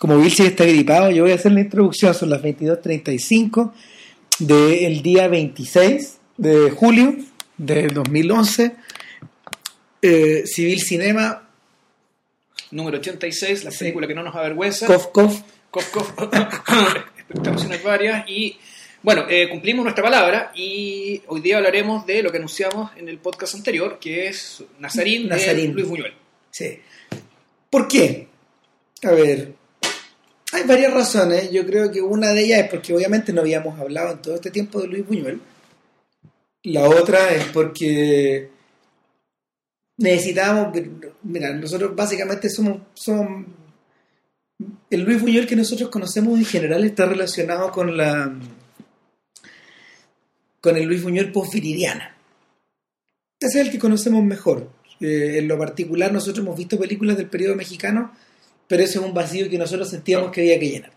como Bill sí está gripado, yo voy a hacer la introducción, son las 22.35 del día 26 de julio de 2011. Eh, Civil Cinema. Número 86, la película que no nos avergüenza. Cof, cof. Cof, cof. Expectaciones varias y bueno, eh, cumplimos nuestra palabra y hoy día hablaremos de lo que anunciamos en el podcast anterior, que es Nazarín, Nazarín. de Luis Buñuel. Sí. ¿Por qué? A ver, hay varias razones. Yo creo que una de ellas es porque obviamente no habíamos hablado en todo este tiempo de Luis Buñuel. La otra es porque necesitábamos. Mira, nosotros básicamente somos. El Luis Buñuel que nosotros conocemos en general está relacionado con la. con el Luis Buñuel posviridiana. Ese es el que conocemos mejor. Eh, en lo particular, nosotros hemos visto películas del periodo mexicano, pero ese es un vacío que nosotros sentíamos que había que llenar.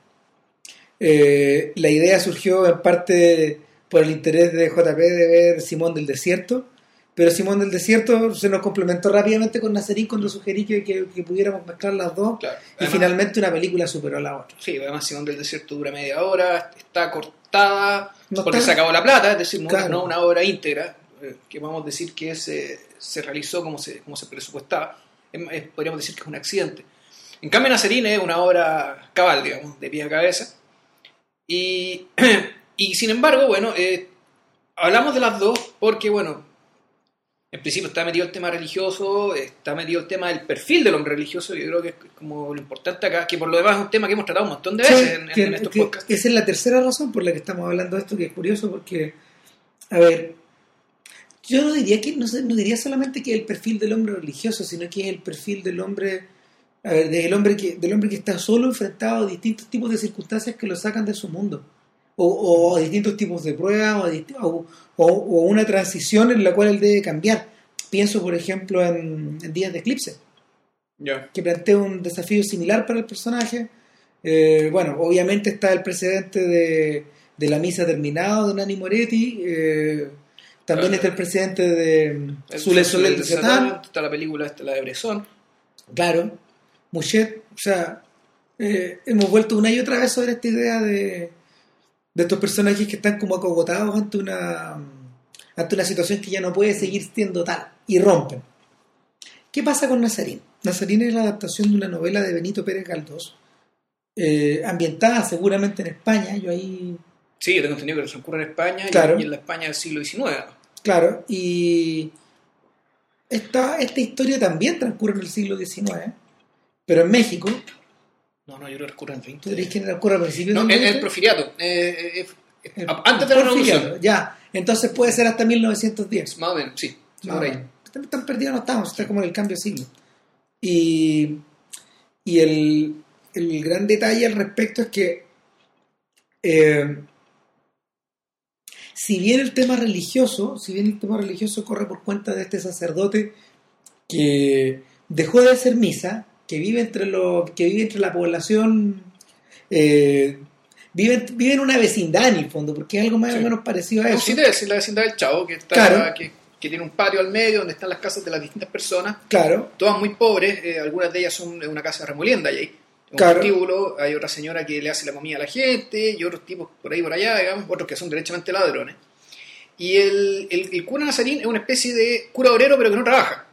Eh, la idea surgió en parte por el interés de JP de ver Simón del Desierto, pero Simón del Desierto se nos complementó rápidamente con Nazarín cuando sugerí que, que, que pudiéramos mezclar las dos Claro. y finalmente una película superó a la otra. Sí, además Simón del Desierto dura media hora, está cortada No porque está- se acabó la plata, es decir, no, Claro. no una obra íntegra, eh, que vamos a decir que se, se realizó como se, como se presupuestaba. Es- es- podríamos decir que es un accidente. En cambio, Nazarín es una obra cabal, digamos, de pie a cabeza. Y, y sin embargo, bueno, eh, hablamos de las dos porque, bueno, en principio está metido el tema religioso, está metido el tema del perfil del hombre religioso, yo creo que es como lo importante acá, que por lo demás es un tema que hemos tratado un montón de veces Sí, en, en- que- en estos podcasts. esa es la tercera razón por la que estamos hablando de esto, que es curioso porque, a ver, yo no diría que no, no diría solamente que es el perfil del hombre religioso, sino que es el perfil del hombre, a ver, del hombre que, del hombre que está solo enfrentado a distintos tipos de circunstancias que lo sacan de su mundo. O, o a distintos tipos de pruebas, o, o- o- una transición en la cual él debe cambiar. Pienso, por ejemplo, en, en Días de Eclipse que plantea un desafío similar para el personaje. Eh, bueno, obviamente está el precedente de, de la misa terminada de Nani Moretti. eh, también Claro. está el precedente de El Sule Sol Soler del de Satán. Está la película esta, la de Bresson. Claro, Mouchet. O sea, eh, hemos vuelto una y otra vez sobre esta idea de, de estos personajes que están como acogotados ante una, ante una situación que ya no puede seguir siendo tal y rompen. ¿Qué pasa con Nazarín? Nazarín es la adaptación de una novela de Benito Pérez Galdós, eh, ambientada seguramente en España. Yo ahí Sí, yo tengo entendido que transcurre en España Claro. y, en la España del siglo XIX. Claro, y esta, esta historia también transcurre en el siglo XIX, pero en México. No, no, yo creo que transcurre en el ¿Tú 20. dirías que transcurre a principios No, del el, el 20? profiliato. eh, eh, eh, El- antes de la revolución. Ya, entonces puede ser hasta 1910. Más o menos, sí. Más por o ahí. menos. Tan, tan perdidos no estamos, está como en el cambio de siglo. Y, y el, el gran detalle al respecto es que, eh, si bien el tema religioso, si bien el tema religioso corre por cuenta de este sacerdote que dejó de hacer misa, que vive entre los, que vive entre la población, eh, vive, vive en una vecindad en el fondo, porque es algo más o menos parecido a No, eso. sí, debe ser la vecindad del Chavo, que, está, Claro. que, que tiene un patio al medio donde están las casas de las distintas personas, Claro, todas muy pobres, eh, algunas de ellas son una casa remolienda y hay un Claro. hay otra señora que le hace la comida a la gente y otros tipos por ahí por allá, digamos, otros que son derechamente ladrones. Y el, el, el cura Nazarín es una especie de cura obrero pero que no trabaja.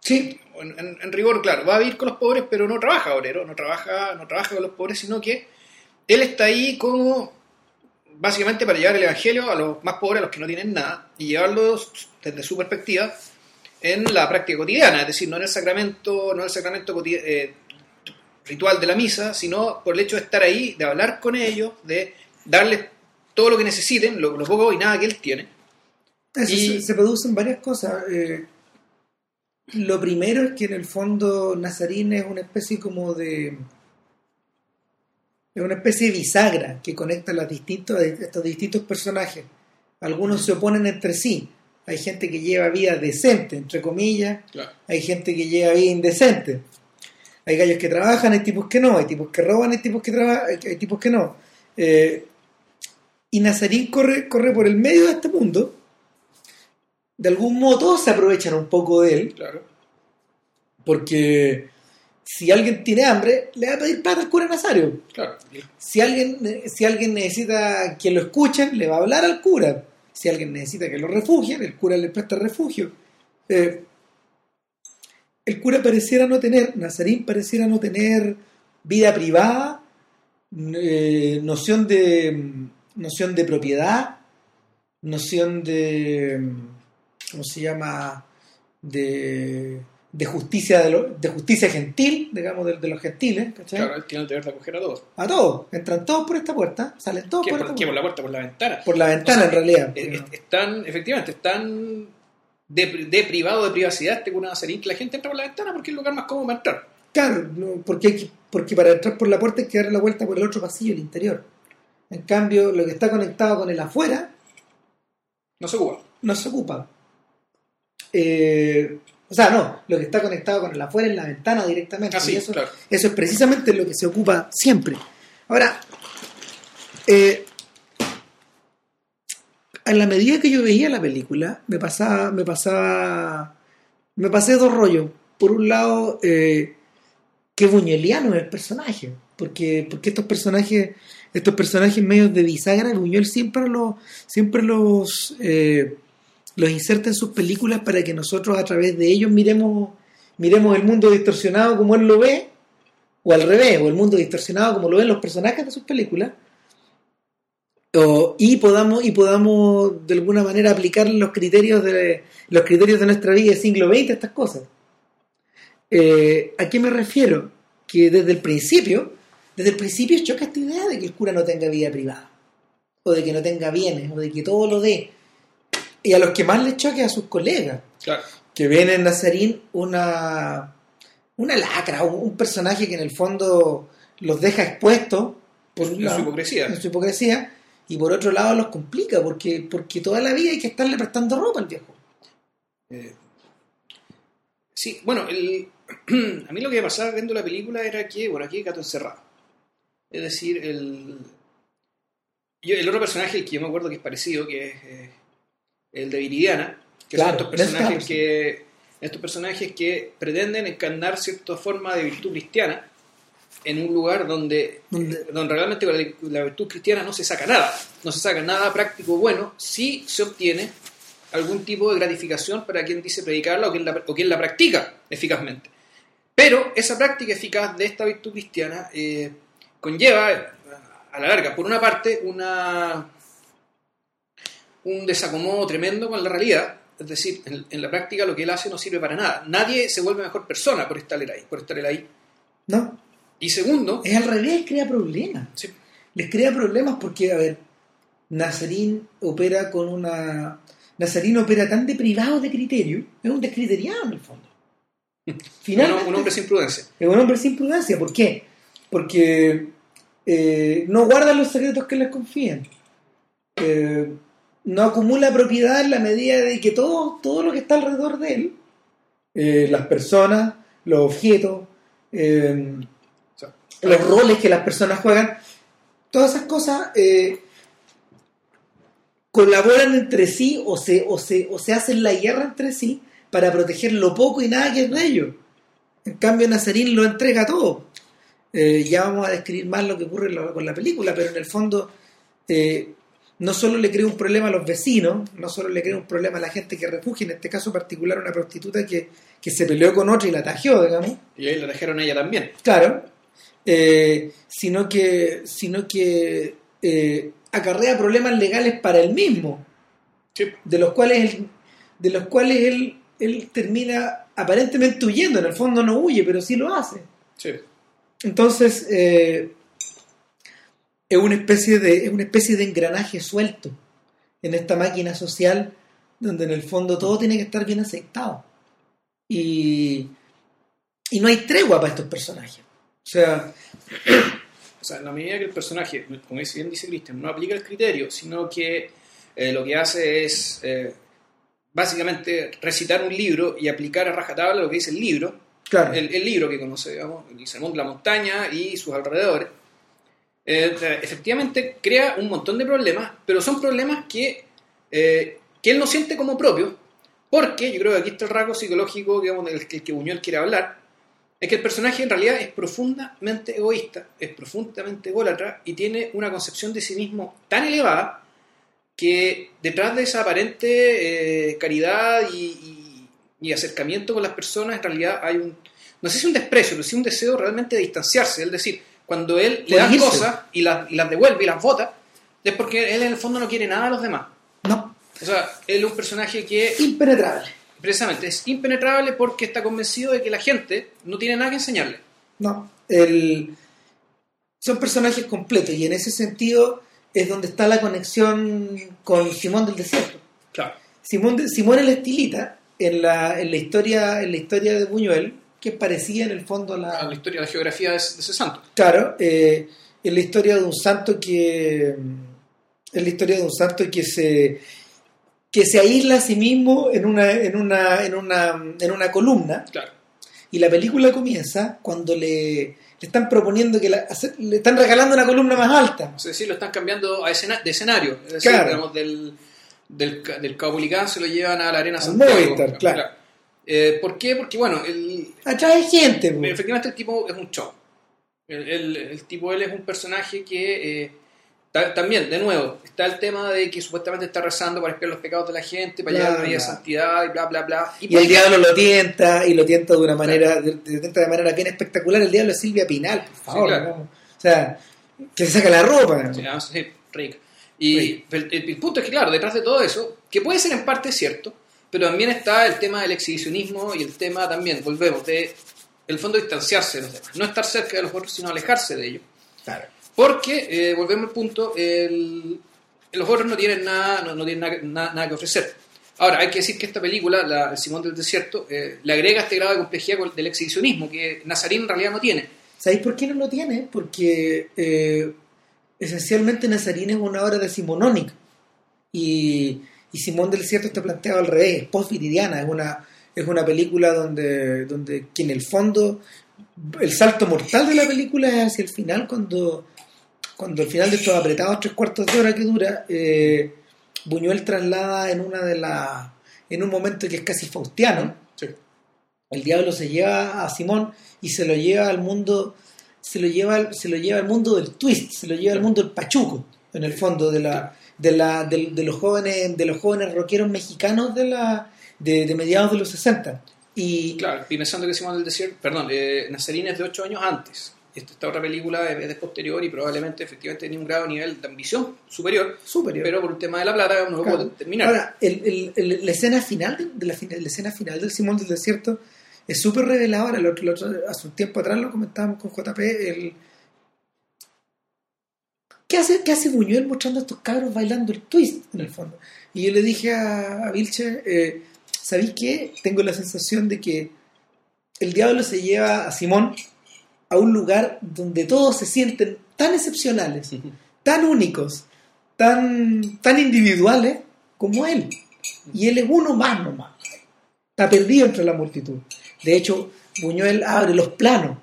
sí, En, en- en rigor, claro, va a vivir con los pobres, pero no trabaja obrero, no trabaja, no trabaja con los pobres, sino que él está ahí como básicamente para llevar el evangelio a los más pobres, a los que no tienen nada, y llevarlos desde su perspectiva en la práctica cotidiana, es decir, no en el sacramento, no en el sacramento eh, ritual de la misa, sino por el hecho de estar ahí, de hablar con ellos, de darles todo lo que necesiten, lo, lo poco y nada que él tiene. Eso, Y- se, se producen varias cosas. eh, lo primero es que en el fondo Nazarín es una especie como de. Es una especie de bisagra que conecta a, las distintos, estos distintos personajes. Algunos se oponen entre sí. Hay gente que lleva vida decente, entre comillas. Hay gente que lleva vida indecente. Hay gallos que trabajan, hay tipos que no. Hay tipos que roban, hay tipos que, traba- hay hay tipos que no. Eh, y Nazarín corre, corre por el medio de este mundo. De algún modo todos se aprovechan un poco de él. Claro. Porque si alguien tiene hambre, le va a pedir plata al cura Nazario. Claro. Si alguien, si alguien necesita que lo escuchen, le va a hablar al cura. Si alguien necesita que lo refugien, el cura le presta refugio. Eh, el cura pareciera no tener, Nazarín pareciera no tener vida privada, eh, noción de noción de propiedad, noción de ¿cómo se llama? de, de justicia de, lo- de justicia gentil, digamos, de, de los gentiles, ¿cachai? Claro, él tiene el deber de acoger a todos. A todos, entran todos por esta puerta, salen todos ¿Qué, por por, esta qué, por la puerta? Por la ventana. Por la ventana, O sea, en realidad. Están, efectivamente, están de, de privado, de privacidad, este cura Nazarín, que la gente entra por la ventana porque es el lugar más cómodo para entrar. Claro, porque, hay que- porque para entrar por la puerta hay que dar la vuelta por el otro pasillo, el interior. En cambio, lo que está conectado con el afuera No se ocupa. no se ocupa. Eh, o sea, no, lo que está conectado con el afuera es la ventana directamente. Así, y eso, claro. eso es precisamente lo que se ocupa siempre. Ahora, eh, en la medida que yo veía la película, me pasaba, me pasaba, me pasé dos rollos. Por un lado, eh, qué buñueliano es el personaje, porque, porque estos personajes, estos personajes medios de bisagra, Buñuel siempre los, siempre los, eh, los inserta en sus películas para que nosotros a través de ellos miremos, miremos el mundo distorsionado como él lo ve, o al revés, o el mundo distorsionado como lo ven los personajes de sus películas, o- y podamos y podamos de alguna manera aplicar los criterios de los criterios de nuestra vida del siglo XX a estas cosas. Eh, ¿A qué me refiero? Que desde el principio, desde el principio choca esta idea de que el cura no tenga vida privada, o de que no tenga bienes, o de que todo lo dé. Y a los que más les choque a sus colegas, Claro. que ven en Nazarín una, una lacra, un, un personaje que en el fondo los deja expuestos por En su lado, hipocresía. en su hipocresía, y por otro lado los complica, porque, porque toda la vida hay que estarle prestando ropa al viejo. Eh, sí, bueno, el- a mí lo que me pasaba viendo la película era que, bueno, aquí hay gato encerrado. Es decir, el, yo- el otro personaje, el que yo me acuerdo que es parecido, que es eh, el de Viridiana, que Claro, son estos personajes que estos personajes que pretenden encarnar cierta forma de virtud cristiana en un lugar donde, Donde- donde realmente la, la virtud cristiana no se saca nada, no se saca nada práctico bueno, si se obtiene algún tipo de gratificación para quien dice predicarla o quien la, o quien la practica eficazmente. Pero esa práctica eficaz de esta virtud cristiana eh, conlleva, a la larga, por una parte, una, un desacomodo tremendo con la realidad. Es decir, en, en la práctica lo que él hace no sirve para nada. Nadie se vuelve mejor persona por estar ahí. Por estar ahí. No, Y segundo, es al revés, crea problemas. sí, Les crea problemas porque, a ver, Nazarín opera con una... Nazarín opera tan deprivado de criterio, es un descriteriano en el fondo. Finalmente, un hombre sin prudencia. Es un hombre sin prudencia. ¿Por qué? Porque eh, no guarda los secretos que les confían. Eh, no acumula propiedad en la medida de que todo, todo lo que está alrededor de él, eh, las personas, los objetos, eh, sea, los roles que las personas juegan, todas esas cosas eh, colaboran entre sí o se, o, se, o se hacen la guerra entre sí para proteger lo poco y nada que es de ellos. En cambio, Nazarín lo entrega todo. Eh, ya vamos a describir más lo que ocurre con la película, pero en el fondo eh, no solo le crea un problema a los vecinos, no solo le crea un problema a la gente que refugia, en este caso particular una prostituta que, que se peleó con otra y la tajeó, digamos. y ahí la dejaron a ella también. Claro, eh, sino que, sino que eh, acarrea problemas legales para él mismo, Sí. de los cuales él, de los cuales él, él termina aparentemente huyendo, en el fondo no huye, pero sí lo hace. Sí. Entonces, eh, es, una especie de, es una especie de engranaje suelto en esta máquina social donde en el fondo todo tiene que estar bien aceptado. Y, y no hay tregua para estos personajes. O sea, O sea, en la medida que el personaje, como bien dice Christian, no aplica el criterio, sino que eh, lo que hace es eh, básicamente recitar un libro y aplicar a rajatabla lo que dice el libro, claro, el, el libro que conoce, digamos, el Sermón de la Montaña y sus alrededores, eh, efectivamente crea un montón de problemas, pero son problemas que, eh, que él no siente como propios, porque yo creo que aquí está el rasgo psicológico del que, el que Buñuel quiere hablar, es que el personaje en realidad es profundamente egoísta, es profundamente ególatra y tiene una concepción de sí mismo tan elevada que detrás de esa aparente eh, caridad y acercamiento con las personas en realidad hay un, no sé si un desprecio, pero sí un deseo realmente de distanciarse. Es decir, cuando él le da irse. cosas y las, y las devuelve y las vota, es porque él en el fondo no quiere nada a los demás. No, O sea, él es un personaje que impenetrable. precisamente es impenetrable porque está convencido de que la gente no tiene nada que enseñarle. No, el, son personajes completos y en ese sentido es donde está la conexión con Simón del Desierto. Claro. Simón, de- Simón el Estilita, en la, en la historia en la historia de Buñuel, que parecía en el fondo a la, La historia, la geografía de, ese santo. Claro, eh, es la historia de un santo que es la historia de un santo que se que se aísla a sí mismo en una en una en una en una columna Claro. y la película comienza cuando le, le están proponiendo que la- le están regalando una columna más alta. Es decir, lo están cambiando a escena- de escenario. Es decir, Claro. digamos, del, del, del se lo llevan a la Arena Santiago. Movistar, claro. Eh, ¿Por qué? Porque, bueno, el, Atrae gente. efectivamente el tipo es un show. El, el- el tipo, él es un personaje que eh, ta- también, de nuevo, está el tema de que supuestamente está rezando para expiar los pecados de la gente, para Bla, llevar una vida de bla. santidad y bla, bla, bla. Y el diablo lo tienta y lo tienta de una manera de, de- manera bien espectacular. El diablo es Silvia Pinal, por favor. claro. O sea, que se saca la ropa. Sí, vamos a decir, rica. Y el punto es que, claro, detrás de todo eso, que puede ser en parte cierto, pero también está el tema del exhibicionismo y el tema también, volvemos, de el fondo distanciarse de los demás. No estar cerca de los otros, sino alejarse de ellos. Claro. Porque, eh, volvemos al punto, el- los otros no tienen nada, no, no tienen nada, nada- nada que ofrecer. Ahora, hay que decir que esta película, la El Simón del Desierto, eh, le agrega este grado de complejidad del exhibicionismo que Nazarín en realidad no tiene. ¿Sabéis por qué no lo tiene? Porque eh, esencialmente Nazarín es una obra decimonónica y, y Simón del Desierto está planteado al revés, es post-viridiana, es una, es una película donde, donde que en el fondo el salto mortal de la película es hacia el final cuando, cuando al final de estos apretados tres cuartos de hora que dura, eh, Buñuel traslada en una de las en un momento que es casi faustiano, Sí. el diablo se lleva a Simón y se lo lleva al mundo se lo lleva al- se lo lleva al mundo del twist se lo lleva al mundo del pachuco en el fondo de la de la de, de los jóvenes de los jóvenes rockeros mexicanos de la de, de mediados de los 60 y Claro, y pensando que Simón del Desierto, perdón, eh, Nazarín es de 8 años antes. Esta, esta otra película es de posterior y probablemente efectivamente tiene un grado nivel de ambición superior, superior pero por el tema de la plata no lo Claro. puedo terminar. Ahora, el- el- el- la escena final de, la, la escena final del Simón del Desierto es súper reveladora. El otro- el otro- hace un tiempo atrás lo comentábamos con JP. El... ¿Qué, hace, ¿Qué hace Buñuel mostrando a estos cabros bailando el twist en el fondo? Y yo le dije a, a Vilche, eh, ¿sabéis qué? Tengo la sensación de que el diablo se lleva a Simón a un lugar donde todos se sienten tan excepcionales tan únicos, tan, tan individuales como él. Y él es uno más nomás. Está perdido entre la multitud. De hecho, Buñuel abre los planos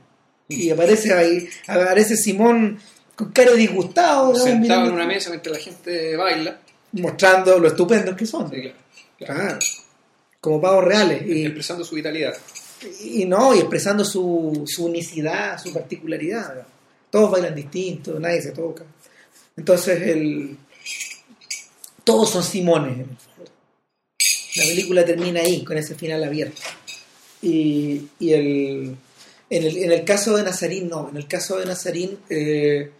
y aparece ahí, aparece Simón con cara disgustado, Sentado en una mesa mientras la gente baila. mostrando lo estupendos que son. Sí, claro. Claro. Como pavos reales. Y, Expresando su vitalidad. y no, y expresando su, su unicidad, su particularidad. Todos bailan distinto, nadie se toca. Entonces, el, todos son Simones. en el fondo. La película termina ahí, con ese final abierto. Y, y el, en, el, en el caso de Nazarín, no. En el caso de Nazarín, eh,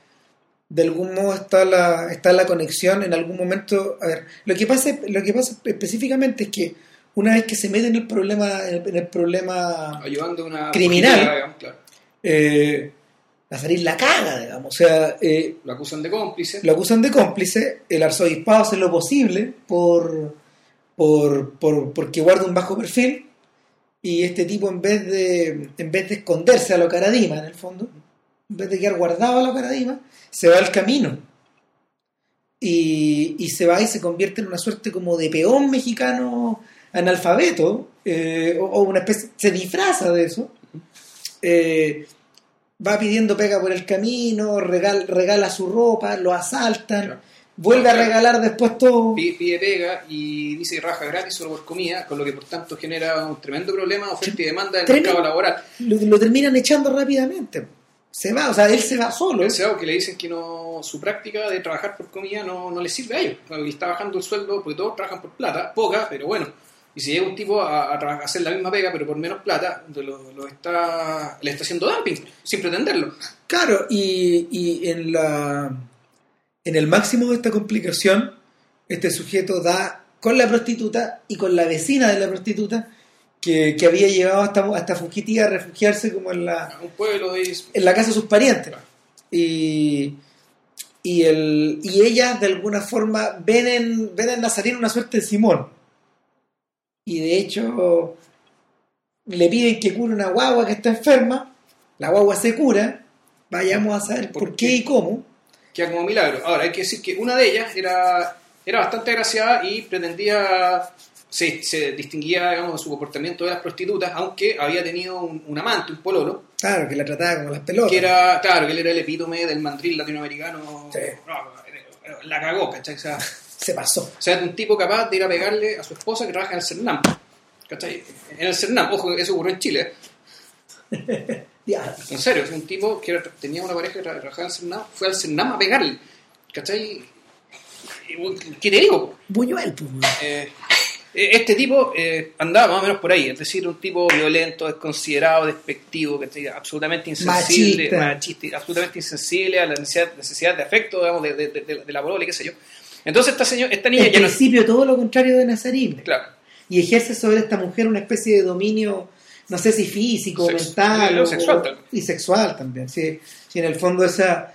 de algún modo está la, está la conexión. En algún momento, a ver, lo que pasa, lo que pasa específicamente es que una vez que se mete en el problema, en el, problema Ayudando a una. Criminal. política, digamos, claro. eh, la caga, digamos. O sea, eh, Lo acusan de cómplice. lo acusan de cómplice, el arzobispado hace lo posible por, por, por, porque guarda un bajo perfil y este tipo en vez de en vez de esconderse a lo caradima en el fondo, en vez de quedar guardado a lo caradima, se va al camino y, y se va y se convierte en una suerte como de peón mexicano analfabeto eh, o, o una especie, se disfraza de eso. Eh, va pidiendo pega por el camino, regal- regala su ropa, lo asaltan, Claro. vuelve a regalar después todo. Pide, pide pega y dice trabaja gratis solo por comida, con lo que por tanto genera un tremendo problema de oferta y demanda del Tremendo. mercado laboral. Lo, lo terminan echando rápidamente. Se va, o sea, él se va solo. Algo que le dicen que no su práctica de trabajar por comida no, no le sirve a ellos. Y está bajando el sueldo porque todos trabajan por plata, poca, pero bueno. Y si llega un tipo a, a hacer la misma pega pero por menos plata, lo, lo está, le está haciendo dumping, sin pretenderlo. Claro, y, y en la en el máximo de esta complicación, este sujeto da con la prostituta y con la vecina de la prostituta que, que había llegado hasta, hasta fugitiva a refugiarse como en la, Un pueblo y en la casa de sus parientes. Y, y, el, y ellas de alguna forma ven en, ven en Nazarín una suerte de Simón. Y de hecho le piden que cure una guagua que está enferma. La guagua se cura. Vayamos a saber por, ¿Por qué qué? y cómo. queda como milagro. Ahora, hay que decir que una de ellas era, era bastante agraciada y pretendía, se, se distinguía digamos, de su comportamiento de las prostitutas, aunque había tenido un, un amante, un pololo, Claro, que la trataba como las pelotas. que era, claro, que él era el epítome del mandril latinoamericano. Sí. No, la cagó, ¿cachai? O sea, Se pasó. o sea, un tipo capaz de ir a pegarle a su esposa que trabaja en el CERNAM. ¿Cachai? En el CERNAM, ojo, eso ocurrió en Chile. En serio, un tipo que era- tenía una pareja que tra- trabajaba en el CERNAM, fue al CERNAM a pegarle. ¿Cachai? ¿Qué te digo? Buñuel, pues. Eh, este tipo eh, andaba más o menos por ahí, es decir, un tipo violento, desconsiderado, despectivo, ¿cachai? absolutamente insensible, Machista. machista, absolutamente insensible a la necesidad, necesidad de afecto, digamos, de, de, de, la polola y qué sé yo. Entonces esta, señora, esta niña En no... principio todo lo contrario de Nazarín. Claro, y ejerce sobre esta mujer una especie de dominio, no sé si físico, Sex- mental o o, sexual también. y sexual también. Sí, Sí, en el fondo esa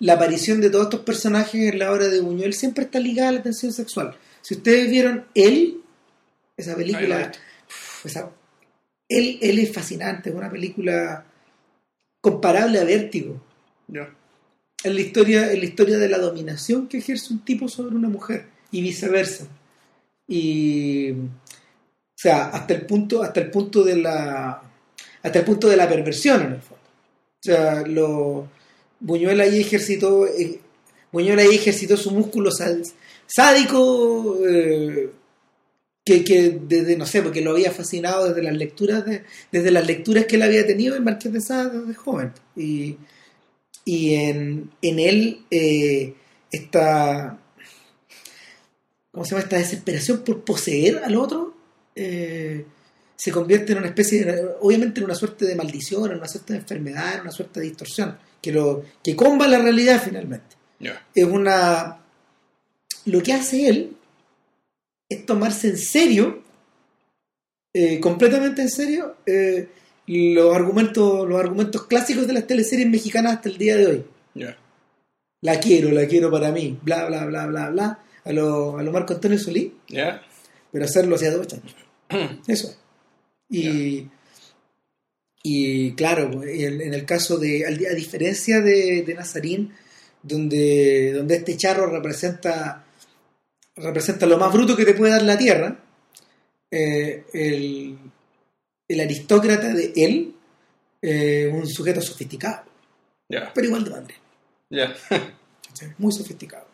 la aparición de todos estos personajes en la obra de Buñuel siempre está ligada a la tensión sexual. Si ustedes vieron él, esa película, uf, esa- él, él es fascinante, es una película comparable a Vértigo. ya. Es la historia, es la historia de la dominación que ejerce un tipo sobre una mujer y viceversa. Y o sea, hasta el punto, hasta el punto de la hasta el punto de la perversión en el fondo. O sea, lo Buñuel ahí ejercitó eh, Buñuel ahí ejercitó su músculo sá- sádico eh, que, que desde no sé, porque lo había fascinado desde las lecturas de, desde las lecturas que él había tenido en Marqués de Sade desde joven. Y y en, en él eh, esta ¿cómo se llama? esta desesperación por poseer al otro eh, se convierte en una especie de, obviamente en una suerte de maldición en una suerte de enfermedad en una suerte de distorsión que lo que comba la realidad finalmente Ya. es una lo que hace él es tomarse en serio eh, completamente en serio eh, los argumentos los argumentos clásicos de las teleseries mexicanas hasta el día de hoy. La quiero la quiero para mí bla bla bla bla bla a lo, a lo Marco Antonio Solí pero hacerlo hacia dos años eso. Es. y y claro pues, en, el caso de a diferencia de, de Nazarín donde donde este charro representa representa lo más bruto que te puede dar la tierra eh, el, el aristócrata de él eh, un sujeto sofisticado Ya. pero igual de madre. ¿cachai? muy sofisticado.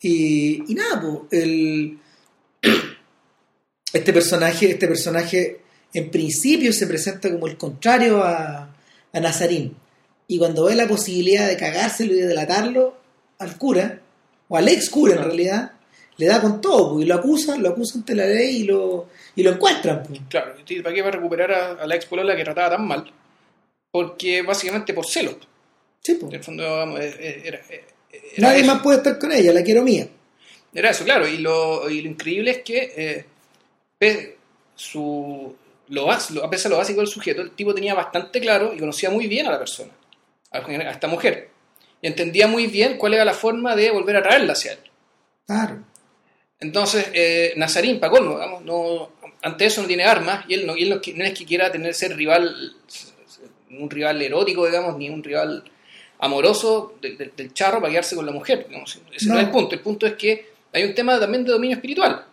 Y, y nada, pues, el, este personaje, este personaje en principio se presenta como el contrario a, a Nazarín. Y cuando ve la posibilidad de cagárselo y de delatarlo al cura, o al ex cura en realidad, le da con todo, pues, y lo acusan, lo acusan ante la ley y lo, y lo encuentran. pues. Claro, ¿y ¿para qué va a recuperar a, a la ex polola que trataba tan mal? Porque básicamente por celos. Sí, pues. En el fondo, vamos, eh, eh, era, eh, era Nadie eso. más puede estar con ella, la quiero mía. Era eso, claro. Y lo, y lo increíble es que, eh, su, lo, a pesar de lo básico del sujeto, el tipo tenía bastante claro y conocía muy bien a la persona, a, a esta mujer. Y entendía muy bien cuál era la forma de volver a traerla hacia él. Claro. Entonces, eh, Nazarín, para colmo, digamos, no, ante eso no tiene armas y él no, y él no, no es que quiera tener ser rival, un rival erótico, digamos, ni un rival amoroso de- de- del charro para quedarse con la mujer. Digamos. Ese no. No. es el punto. El punto es que hay un tema también de dominio espiritual.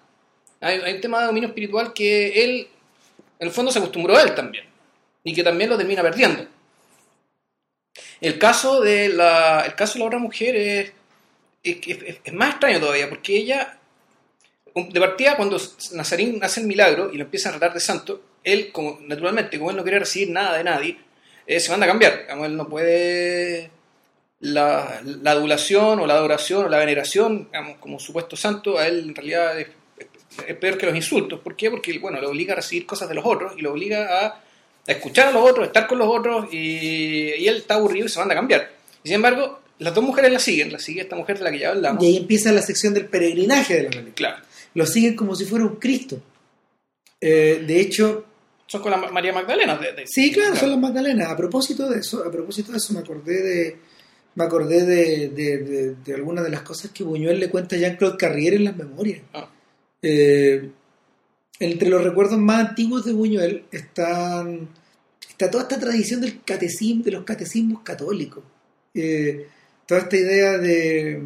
Hay, hay un tema de dominio espiritual que él, en el fondo, se acostumbró a él también y que también lo termina perdiendo. El caso de la, el caso de la otra mujer es, es, es- es más extraño todavía, porque ella, de partida, cuando Nazarín hace el milagro y lo empieza a tratar de santo, él, como, naturalmente, como él no quiere recibir nada de nadie, eh, se manda a cambiar. Digamos, él no puede. La, la adulación o la adoración o la veneración, digamos, como supuesto santo, a él en realidad es, es peor que los insultos. ¿Por qué? Porque bueno, lo obliga a recibir cosas de los otros y lo obliga a, a escuchar a los otros, a estar con los otros y, y él está aburrido y se manda a cambiar. Y sin embargo, las dos mujeres la siguen, la sigue esta mujer de la que ya hablamos. Y ahí empieza la sección del peregrinaje de la película. Claro, Lo siguen como si fuera un Cristo. Eh, de hecho, son con la Ma- María Magdalena. de- de- Sí, claro, son las Magdalenas. A propósito de eso, a propósito de eso me acordé de me acordé de, de, de- de algunas de las cosas que Buñuel le cuenta a Jean-Claude Carrier en las memorias. Ah. Eh, entre los recuerdos más antiguos de Buñuel están, está toda esta tradición del catecismo, de los catecismos católicos. Eh, toda esta idea de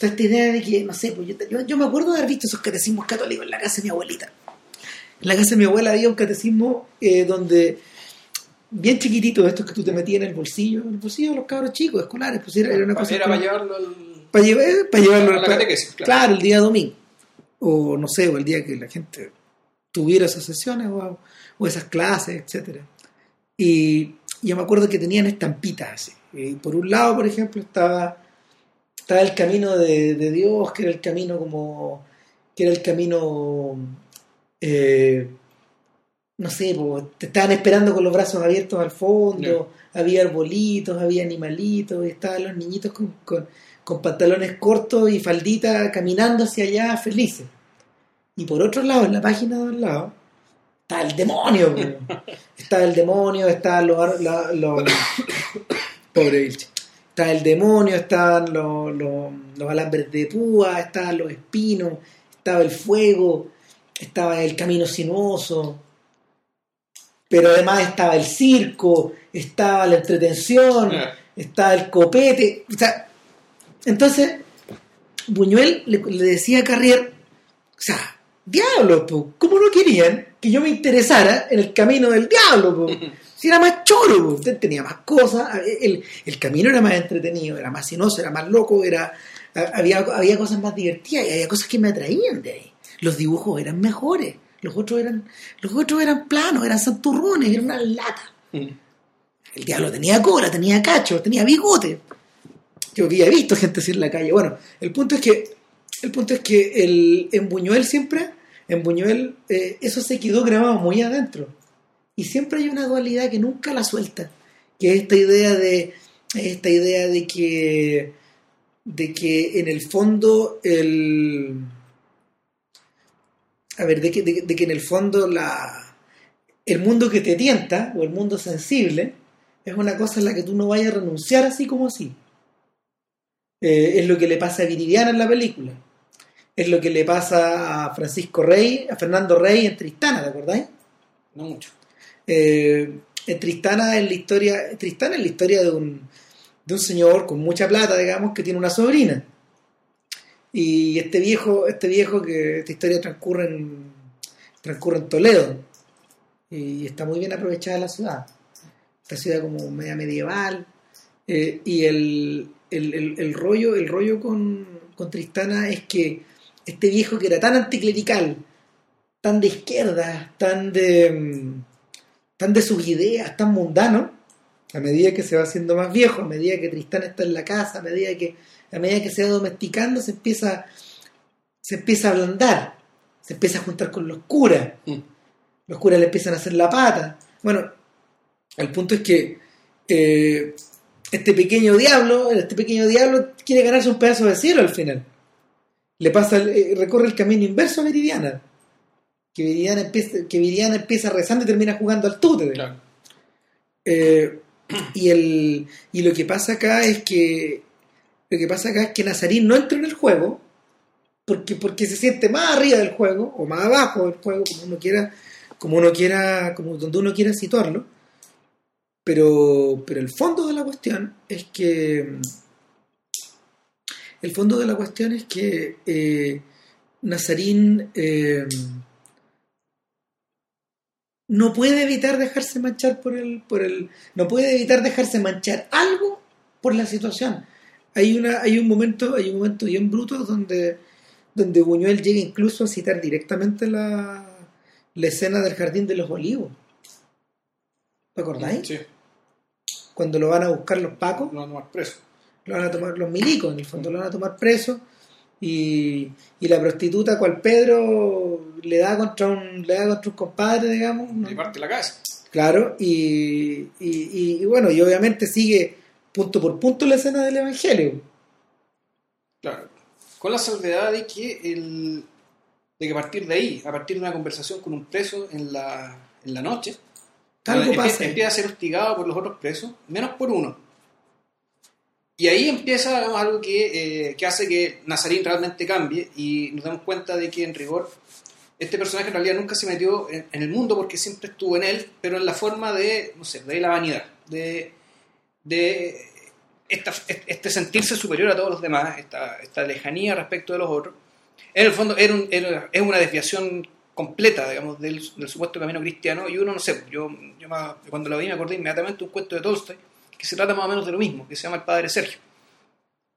esta idea de que, no sé, pues yo, yo, me acuerdo de haber visto esos catecismos católicos en la casa de mi abuelita. En la casa de mi abuela había un catecismo eh, donde, bien chiquitito, estos que tú te metías en el bolsillo, en el bolsillo de los cabros chicos, escolares, pues era, una cosa... Era para llevarlo al. para llevar, para llevarlo A la para- catequesis, claro. claro. el día domingo. O no sé, o el día que la gente tuviera esas sesiones o, o esas clases, etcétera. Y yo me acuerdo que tenían estampitas así. Y por un lado, por ejemplo, estaba, estaba el camino de, de Dios, que era el camino como. que era el camino. eh, no sé, po, te estaban esperando con los brazos abiertos al fondo, había arbolitos, había animalitos, y estaban los niñitos con, con, con pantalones cortos y faldita caminando hacia allá felices. Y por otro lado, en la página de al lado, está el demonio. está el demonio, está los... la- los- Pobre Vilche. Está el demonio, estaban los, los, los alambres de púa, estaban los espinos, estaba el fuego, estaba el camino sinuoso, pero además estaba el circo, estaba la entretención, Ah. estaba el copete. O sea, entonces, Buñuel le, le decía a Carrier, o sea, diablo, po, ¿cómo no querían que yo me interesara en el camino del diablo? po? Si era más choro, usted tenía más cosas, el, el camino era más entretenido, era más sinuoso, era más loco, era, había, había cosas más divertidas y había cosas que me atraían de ahí. Los dibujos eran mejores, los otros eran, los otros eran planos, eran santurrones, eran una lata. El diablo tenía cola, tenía cacho, tenía bigote. Yo había visto gente así en la calle. Bueno, el punto es que, el punto es que el, en Buñuel siempre, en Buñuel, eh, eso se quedó grabado muy adentro. Y siempre hay una dualidad que nunca la suelta, que es esta idea de, esta idea de que, de que en el fondo el, a ver, de que, de, que en el fondo la, el mundo que te tienta o el mundo sensible es una cosa en la que tú no vayas a renunciar así como así. Eh, es lo que le pasa a Viridiana en la película. Es lo que le pasa a Francisco Rey, a Fernando Rey en Tristana, ¿te acordáis? No mucho. Eh, en Tristana es la historia, Tristana es la historia de un, de un señor con mucha plata, digamos, que tiene una sobrina. Y este viejo, este viejo que esta historia transcurre en, transcurre en Toledo. Y está muy bien aprovechada la ciudad. Esta ciudad como media medieval. Eh, y el, el, el- el rollo, el rollo con, con Tristana es que este viejo que era tan anticlerical, tan de izquierda, tan de, mm, tan de sus ideas, tan mundano, a medida que se va haciendo más viejo, a medida que Tristán está en la casa, a medida que, a medida que se va domesticando, se empieza, se empieza a ablandar, se empieza a juntar con los curas, Mm. los curas le empiezan a hacer la pata. Bueno, el punto es que eh, este pequeño diablo, este pequeño diablo quiere ganarse un pedazo de cielo al final. Le pasa, el- eh, recorre el camino inverso a Viridiana. Que Viridiana empieza, que Viridiana empieza rezando y termina jugando al tute. Claro. Eh, y, el, y lo que pasa acá es que lo que pasa acá es que Nazarín no entra en el juego porque, porque se siente más arriba del juego o más abajo del juego como uno quiera como uno quiera como donde uno quiera situarlo pero pero el fondo de la cuestión es que el fondo de la cuestión es que eh, Nazarín eh, no puede evitar dejarse manchar por el, por el. No puede evitar dejarse manchar algo por la situación. hay una hay un momento hay un momento bien bruto donde donde Buñuel llega incluso a citar directamente la, la escena del jardín de los olivos ¿te acordáis? Sí, cuando lo van a buscar los pacos no vamos más preso. lo van a tomar los milicos en el fondo lo van a tomar preso y, y la prostituta cual Pedro le da contra un le da contra un compadre digamos. Y parte la cabeza. Claro, y, y, y- bueno, y obviamente sigue punto por punto la escena del Evangelio. Claro. Con la salvedad de que, el, de que a partir de ahí, a partir de una conversación con un preso en la, en la noche, Algo pasa. empieza a ser hostigado por los otros presos, menos por uno. Y ahí empieza digamos, algo que, eh, que hace que Nazarín realmente cambie y nos damos cuenta de que en rigor este personaje en realidad nunca se metió en, en el mundo porque siempre estuvo en él, pero en la forma de, no sé, de la vanidad, de, de esta- este sentirse superior a todos los demás, esta, esta lejanía respecto de los otros. En el fondo era un- era- es una desviación completa, digamos, del, del supuesto camino cristiano y uno, no sé, yo, yo cuando lo vi me acordé inmediatamente un cuento de Tolstoy que se trata más o menos de lo mismo, que se llama El Padre Sergio,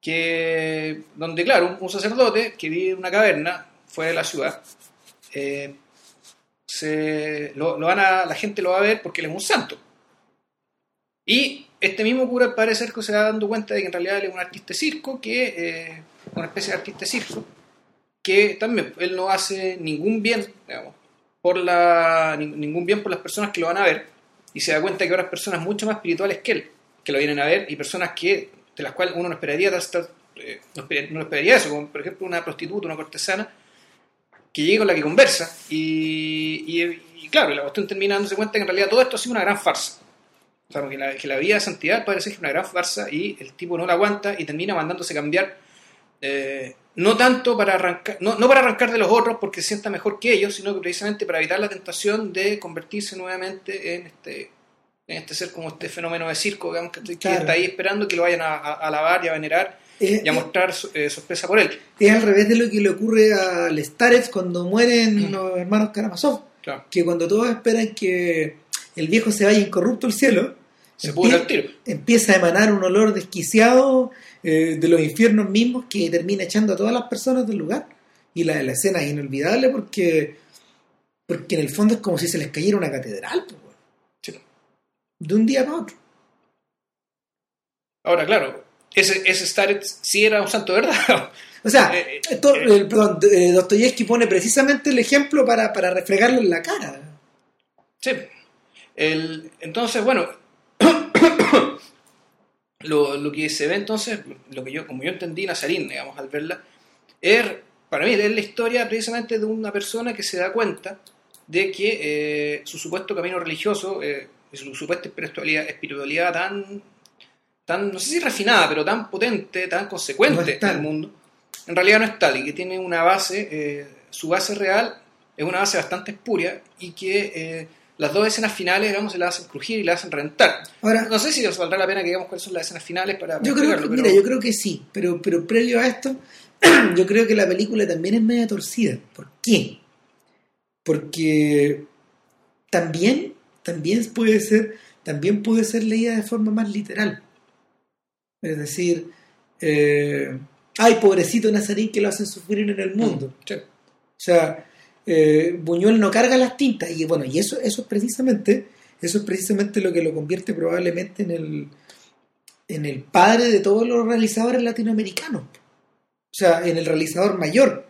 que donde, claro, un, sacerdote que vive en una caverna fuera de la ciudad, eh, se, lo, van a, la gente lo va a ver porque él es un santo. Y este mismo cura, el padre Sergio, se va dando cuenta de que en realidad él es un artista circo, que eh, una especie de artista circo, que también él no hace ningún bien, por la, ni- ningún bien por las personas que lo van a ver, y se da cuenta que otras personas mucho más espirituales que él, que lo vienen a ver, y personas que de las cuales uno no esperaría, tal- eh, no esperaría, eso, como por ejemplo una prostituta, una cortesana, que llegue con la que conversa, y, claro, la cuestión termina dándose cuenta que en realidad todo esto ha sido una gran farsa. O sea, que la, vida de santidad parece que una gran farsa y el tipo no la aguanta y termina mandándose cambiar, eh, no tanto para arrancar, no, no para arrancar de los otros porque se sienta mejor que ellos, sino que precisamente para evitar la tentación de convertirse nuevamente en este, en este ser como este fenómeno de circo, digamos, que, Claro. está ahí esperando que lo vayan a, a- a alabar y a venerar Es, y a mostrar eh, sorpresa por él. es al revés de lo que le ocurre a Starets cuando mueren los hermanos Karamazov, Claro, que cuando todos esperan que el viejo se vaya incorrupto al cielo, se empie- pudre el tiro. empieza a emanar un olor desquiciado eh, de los infiernos mismos que termina echando a todas las personas del lugar. Y la, la escena es inolvidable porque, porque en el fondo es como si se les cayera una catedral, pues. De un día para otro. Ahora, claro, ese, ese Starets sí era un santo verdad. O sea, Eh, eh, esto- eh. el- perdón, eh, Dostoyevsky pone precisamente el ejemplo para, para reflejarlo en la cara. Sí. El, entonces, bueno, lo, lo que se ve entonces, lo que yo, como yo entendí Nazarín, digamos, al verla, es, para mí, es la historia precisamente de una persona que se da cuenta de que eh, su supuesto camino religioso, eh, y su supuesta espiritualidad, espiritualidad tan, tan, no sé si refinada, pero tan potente, tan No consecuente tal. en el mundo, en realidad no es tal, y que tiene una base, eh, su base real es una base bastante espuria y que eh, las dos escenas finales, digamos, se la hacen crujir y la hacen reventar. Ahora, No sé si os valdrá la pena que digamos cuáles son las escenas finales para, para yo creo que, pero mira, yo creo que sí, pero, pero previo a esto, yo creo que la película también es media torcida. ¿Por qué? Porque también, también puede ser, también puede ser leída de forma más literal. Es decir, eh, ay, pobrecito Nazarín que lo hacen sufrir en el mundo. Sí. O sea, eh, Buñuel no carga las tintas y bueno, y eso, eso es precisamente, eso es precisamente lo que lo convierte probablemente en el, en el padre de todos los realizadores latinoamericanos. O sea, en el realizador mayor.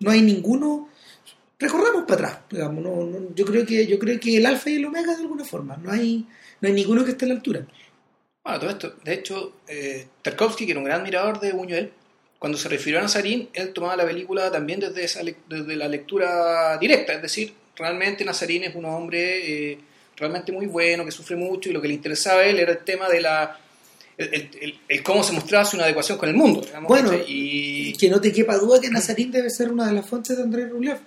No hay ninguno. Recorramos para atrás, digamos, no- no- yo creo que, yo creo que el alfa y el omega de alguna forma. No hay, no hay ninguno que esté a la altura. Bueno, todo esto, de hecho, eh, Tarkovsky, que era un gran admirador de Buñuel, cuando se refirió a Nazarín, él tomaba la película también desde, esa, desde la lectura directa, es decir, realmente Nazarín es un hombre eh, realmente muy bueno, que sufre mucho, y lo que le interesaba a él era el tema de la... El, el- el- el cómo se mostraba su inadecuación con el mundo, digamos, Bueno. Y que no te quepa duda que Nazarín debe ser una de las fuentes de Andrés Rublev.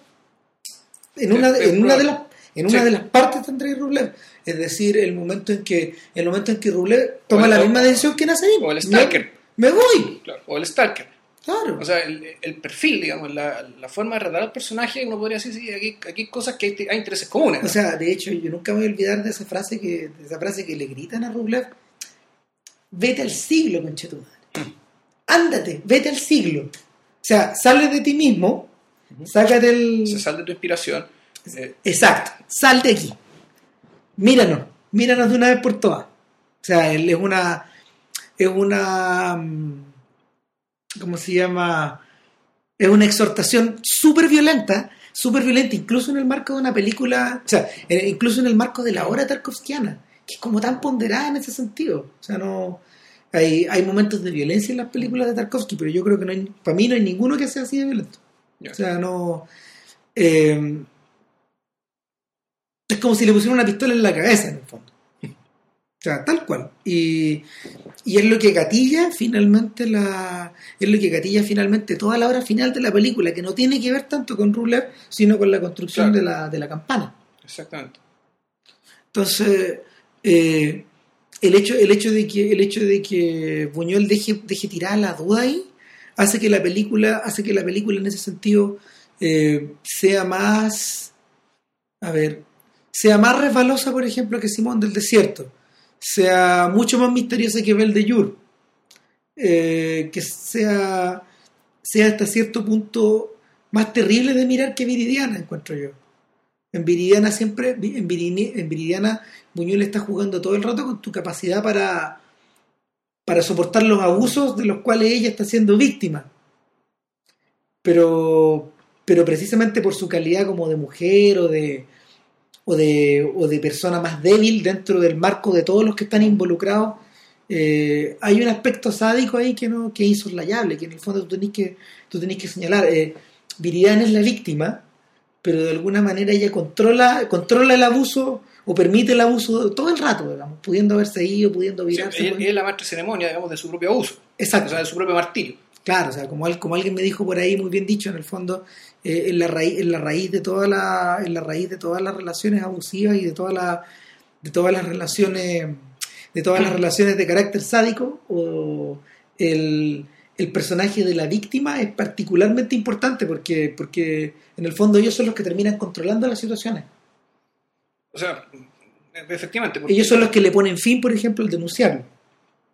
En una de, en una de las en una Sí. de las partes de Andrés Rublev. Es decir, el momento en que el momento en que Rublev toma el- la misma decisión que Nazarín. o el Me- Stalker. Me, voy. claro, o el Stalker. Claro. O sea, el, el perfil, digamos, la, la forma de retratar al personaje, uno podría decir, sí, aquí, aquí hay cosas que hay, hay intereses comunes. O sea, de hecho, yo nunca me voy a olvidar de esa frase que, de esa frase que le gritan a Rublev. Vete al siglo, conchetumadre. ándate, vete al siglo. O sea, sale de ti mismo, sácate el... Se sale de tu inspiración. eh, Exacto, sal de aquí. Míranos, míranos de una vez por todas. O sea, él es una. Es una. mm, ¿Cómo se llama? Es una exhortación súper violenta, súper violenta, incluso en el marco de una película. O sea, eh, incluso en el marco de la obra tarkovskiana, que es como tan ponderada en ese sentido. O sea, no. Hay, hay momentos de violencia en las películas de Tarkovsky, pero yo creo que no hay, para mí no hay ninguno que sea así de violento. O sea, no. eh, es como si le pusieran una pistola en la cabeza, en el fondo. O sea, tal cual. Y, y es lo que gatilla finalmente la. Es lo que gatilla finalmente toda la hora final de la película, que no tiene que ver tanto con Ruler, sino con la construcción Claro. de, la, de la campana. exactamente. Entonces, eh, el, hecho, el, hecho de que, el hecho de que Buñuel deje, deje tirada la duda ahí hace que la película, hace que la película en ese sentido eh, sea más, a ver, sea más resbalosa, por ejemplo, que Simón del Desierto, sea mucho más misteriosa que Belle de Jour, eh, que sea, sea hasta cierto punto más terrible de mirar que Viridiana, encuentro yo. En Viridiana siempre, en Viridiana, Buñuel está jugando todo el rato con tu capacidad para, para soportar los abusos de los cuales ella está siendo víctima. Pero, pero precisamente por su calidad como de mujer o de, o de, o de persona más débil dentro del marco de todos los que están involucrados, eh, hay un aspecto sádico ahí que no que es insoslayable, que en el fondo tú tenés que, tú tenés que señalar. Eh, Viridiana es la víctima, pero de alguna manera ella controla, controla el abuso o permite el abuso todo el rato, digamos, pudiendo haberse ido, pudiendo virarse. es la maestra ceremonia, digamos, de su propio abuso. O Exacto. sea, de su propio martirio. Claro, o sea, como, al- como alguien me dijo por ahí, muy bien dicho, en el fondo, eh, en, la raíz, en la raíz de toda la, en la raíz de todas las relaciones abusivas y de todas la, de todas las relaciones, de todas las relaciones de carácter sádico, o el, el personaje de la víctima es particularmente importante porque, porque en el fondo ellos son los que terminan controlando las situaciones. O sea, efectivamente. porque- Ellos son los que le ponen fin, por ejemplo, al denunciarlo.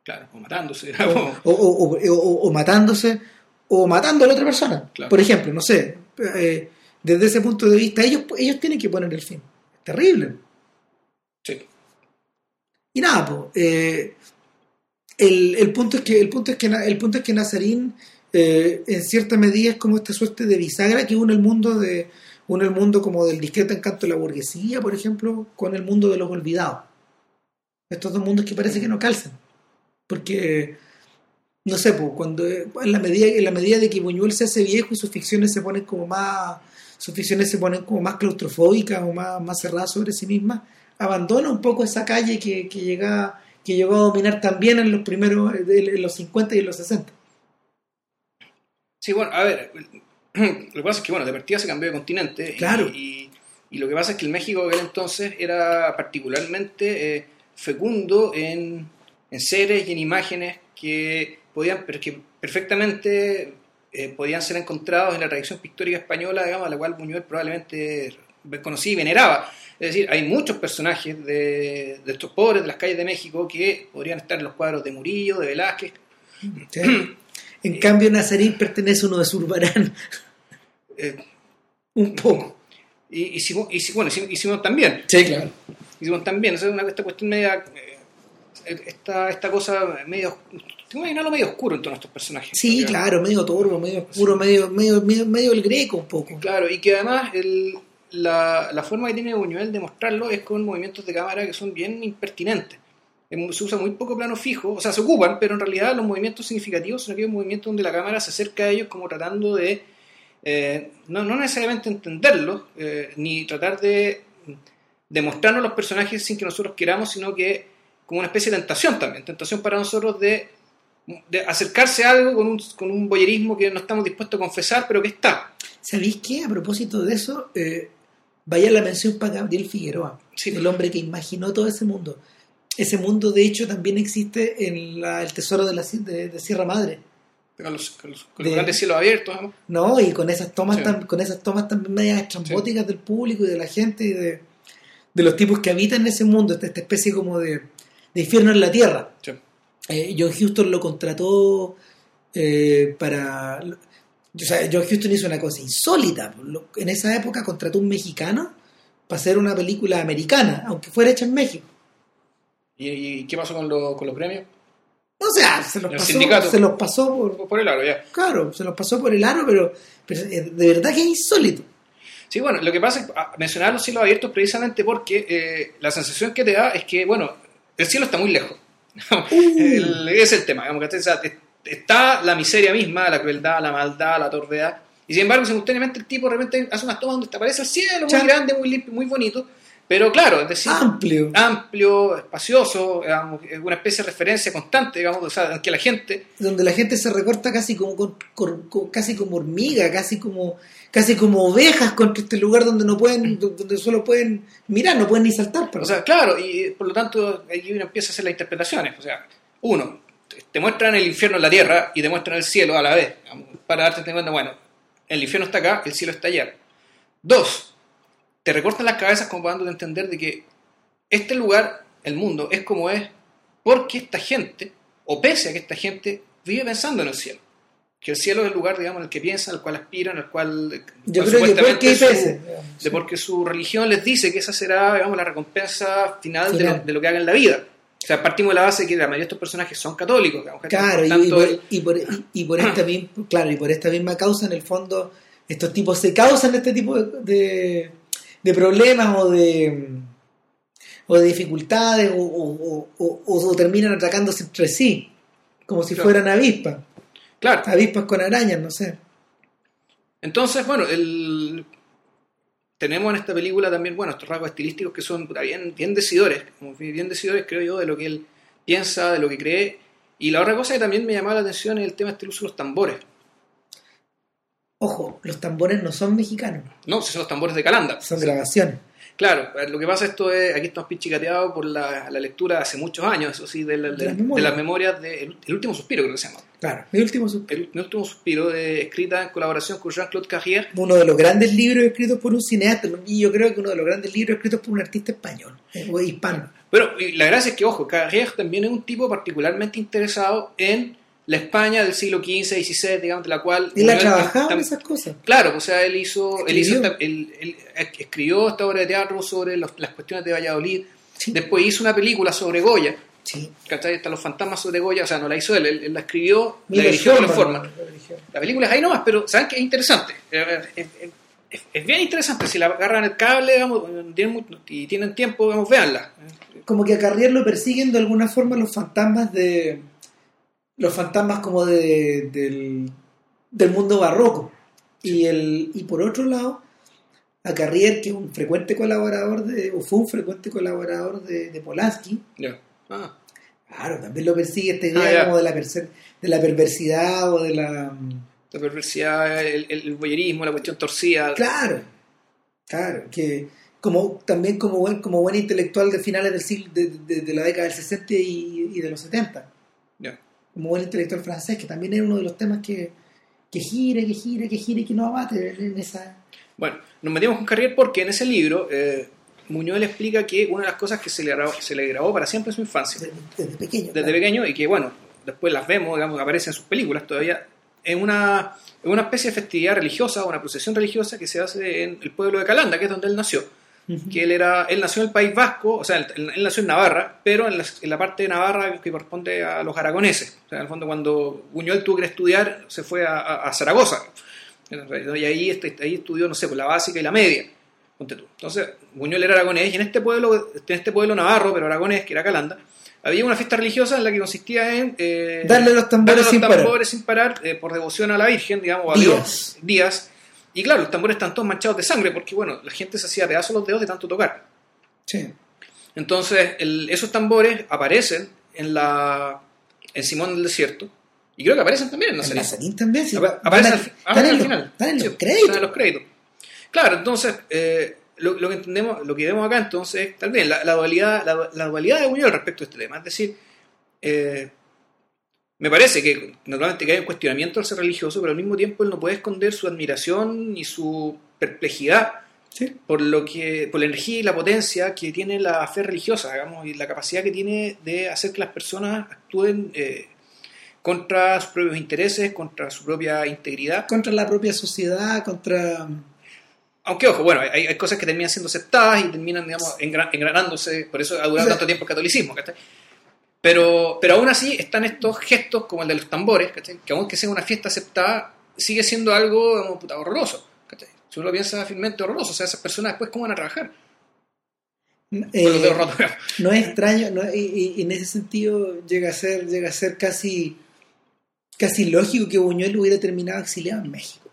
Claro, o matándose. o, o- o- o- matándose o matando a la otra persona. Claro. Por ejemplo, no sé, eh, desde ese punto de vista, ellos, ellos tienen que poner el fin. Es terrible. Sí. Y nada, po, eh, el, el punto es que el punto es que el punto es que Nazarín eh, en cierta medida es como esta suerte de bisagra que une el mundo de une el mundo como del discreto encanto de la burguesía, por ejemplo, con el mundo de los olvidados. Estos dos mundos que parece que no calzan. Porque no sé, pues, cuando en la medida en la medida de que Buñuel se hace viejo y sus ficciones se ponen como más sus ficciones se ponen como más claustrofóbicas o más, más cerradas sobre sí mismas, abandona un poco esa calle que, que llega que llegó a dominar también en los primeros en los 50 y en los 60. Sí, bueno, a ver, lo que pasa es que, bueno, de partida se cambió de continente. y- Claro. Y, y lo que pasa es que el México de aquel entonces era particularmente eh, fecundo en, en seres y en imágenes que podían, pero que perfectamente eh, podían ser encontrados en la tradición pictórica española, digamos, a la cual Buñuel probablemente conocía y veneraba. Es decir, hay muchos personajes de, de estos pobres de las calles de México que podrían estar en los cuadros de Murillo, de Velázquez, ¿sí? En cambio, Nazarín pertenece a uno de Zurbarán, eh, un poco. y, y, Simón- y, bueno, y Simón también. Sí, claro. Y Simón también, esa es una esta cuestión media. eh, esta, esta cosa medio. Tengo que algo medio oscuro en todos estos personajes. Sí, Porque- claro, medio turbo, medio oscuro, medio, medio, medio, medio el greco un poco. Claro, y que además el, la, la forma que tiene Buñuel de mostrarlo es con movimientos de cámara que son bien impertinentes. Se usa muy poco plano fijo, o sea, se ocupan, pero en realidad los movimientos significativos son aquellos movimientos donde la cámara se acerca a ellos como tratando de, eh, no, no necesariamente entenderlos, eh, ni tratar de, de mostrarnos los personajes sin que nosotros queramos, sino que como una especie de tentación también, tentación para nosotros de, de acercarse a algo con un, con un boyerismo que no estamos dispuestos a confesar, pero que está. ¿Sabéis qué? A propósito de eso, eh, vaya la mención para Gabriel Figueroa, Sí. el hombre que imaginó todo ese mundo. Ese mundo, de hecho, también existe en la- el tesoro de, la, de Sierra Madre. Con los, con los- con De- los grandes cielos abiertos, ¿no? ¿no? Y con esas tomas Sí. tan- con esas tomas también medias estrambóticas del público y de la gente y de, de los tipos que habitan en ese mundo, esta, esta especie como de, de infierno en la tierra. Sí. Eh, John Huston lo contrató eh, para... O sea, George Houston hizo una cosa insólita. En esa época contrató un mexicano para hacer una película americana, aunque fuera hecha en México. ¿Y, y qué pasó con, lo- con los premios? O sea, se los pasó, se los pasó por, Por el aro, ya. claro, se los pasó por el aro, pero, pero eh, de verdad que es insólito. Sí, bueno, lo que pasa es que ah, mencionar los cielos abiertos precisamente porque eh, la sensación que te da es que, bueno, el cielo está muy lejos. El- ese es el tema. digamos, sea, te- está la miseria misma, la crueldad, la maldad, la torvedad. Y sin embargo, simultáneamente el tipo de repente hace unas tomas donde te aparece el cielo muy grande, muy limpio, muy bonito. Pero claro, es decir, Amplio. amplio, espacioso, digamos, es una especie de referencia constante, digamos, o sea, que la gente donde la gente se recorta casi como con- con- con- casi como hormiga, casi como casi como ovejas contra este lugar donde no pueden donde solo pueden mirar, no pueden ni saltar. O sea, claro, y por lo tanto aquí uno empieza a hacer las interpretaciones. O sea, uno, te- te muestran el infierno en la tierra y te muestran el cielo a la vez, digamos, para darte cuenta, bueno, el infierno está acá, el cielo está allá. Dos, te recortan las cabezas como para dándote a entender de que este lugar, el mundo, es como es porque esta gente, o pese a que esta gente vive pensando en el cielo. Que el cielo es el lugar, digamos, en el que piensan, al cual aspiran, al cual... yo creo que porque su- digamos, de porque su religión les dice que esa será, digamos, la recompensa final, De, lo, de lo que hagan en la vida. O sea, partimos de la base de que la mayoría de estos personajes son católicos. Claro, y, Por y tanto, por, y por- y por esta misma, claro, y por esta misma causa, en el fondo, estos tipos se causan este tipo de, de, problemas o de o de dificultades o, o- o- terminan atacándose entre sí, como si Claro. fueran avispas, claro. avispas con arañas, no sé. Entonces, bueno, el... tenemos en esta película también, bueno, estos rasgos estilísticos que son bien, bien decidores, como bien decidores, creo yo, de lo que él piensa, de lo que cree. Y la otra cosa que también me llamaba la atención es el tema del uso de los tambores. Ojo, los tambores no son mexicanos, No, son los tambores de Calanda. son grabaciones. Claro, lo que pasa esto es, aquí estamos pichicateados por la, la lectura hace muchos años, eso sí, de, la- De de- las de memorias. las memorias de El, El último suspiro, creo que se llama. Claro, mi último sub- El, El último suspiro, de, escrita en colaboración con Jean-Claude Carrière. uno de los grandes libros escritos por un cineasta, y yo creo que uno de los grandes libros escritos por un artista español, eh, o hispano. Pero la gracia es que, ojo, Carrière también es un tipo particularmente interesado en la España del siglo XV, XVI, digamos, de la cual... Él ha trabajado en esas cosas. Claro, o sea, él hizo, él hizo esta- él- él escribió esta obra de teatro sobre los- las cuestiones de Valladolid, Sí. después hizo una película sobre Goya, Sí. ¿cachai? Están los fantasmas sobre Goya, o sea, no la hizo él, él, él la escribió, la Miller dirigió de la forma. la. La película es ahí nomás, pero ¿saben qué es interesante? Eh, Es, es- es- bien interesante, si la agarran el cable digamos, tienen y tienen tiempo, digamos, véanla. Como que a Carrier lo persiguen de alguna forma los fantasmas de. Los fantasmas como de, del, del mundo barroco. Y, el, y por otro lado, a Carrier, que es un frecuente colaborador de. o fue un frecuente colaborador de, de Polanski. Ah, claro, también lo persigue esta idea Ah, ya. como de la, perse- de la perversidad o de la. la perversidad, el, el, la cuestión torcida. Claro, claro, que como también como buen, como buen intelectual de finales del siglo, de, de- de la década del 60 y, y de los 70, Ya. Como buen intelectual francés, que también era uno de los temas que, que gira, que gira, que gira y que no abate en, esa... Bueno, nos metimos con Carrier porque en ese libro eh, Muñoz le explica que una de las cosas que se le, grabó, se le grabó para siempre en su infancia, Desde, desde pequeño. desde claro. pequeño, y que bueno, después las vemos, digamos, aparecen en sus películas todavía, es una, es una especie de festividad religiosa, una procesión religiosa que se hace en el pueblo de Calanda, que es donde él nació. Que él era él nació en el País Vasco, o sea, él, él nació en Navarra, pero en la, en la parte de Navarra que corresponde a los aragoneses. O sea, en el fondo cuando Buñuel tuvo que estudiar, se fue a, a- a Zaragoza. Y ahí, este- ahí estudió, no sé, pues la básica y la media. Entonces, Buñuel era aragonés y en este pueblo, en este pueblo navarro, pero aragonés, que era Calanda, había una fiesta religiosa en la que consistía en eh, Darle los tambores darle sin los parar. tambores sin parar, eh, por devoción a la Virgen, digamos, a Dios, Días. Y claro, los tambores están todos manchados de sangre porque, bueno, la gente se hacía pedazos los dedos de tanto tocar. Sí. Entonces, el- esos tambores aparecen en la en Simón del Desierto y creo que aparecen también en En. Nazarín también, sí. Apa- aparecen al, en- ah, en al final. Están en los créditos. están en los créditos. Claro, entonces, eh, lo, lo que entendemos, lo que vemos acá entonces es también la, la dualidad, la, la dualidad de Buñuel respecto a este tema. Es decir, eh, me parece que normalmente que hay un cuestionamiento al ser religioso, pero al mismo tiempo él no puede esconder su admiración y su perplejidad Sí. por lo que por la energía y la potencia que tiene la fe religiosa digamos y la capacidad que tiene de hacer que las personas actúen eh, contra sus propios intereses, contra su propia integridad. Contra la propia sociedad, contra... Aunque, ojo, bueno, hay, hay cosas que terminan siendo aceptadas y terminan, digamos, engranándose, por eso ha durado O sea- tanto tiempo el catolicismo, ¿cachai? Pero, pero aún así están estos gestos como el de los tambores, ¿cachai? Que aunque sea una fiesta aceptada, sigue siendo algo como, puta, horroroso, ¿cachai? Si uno lo piensa firmemente horroroso, o sea, esas personas después cómo van a trabajar eh, no es extraño, no- y, y en ese sentido llega a ser, llega a ser casi, casi lógico que Buñuel hubiera terminado exiliado en México.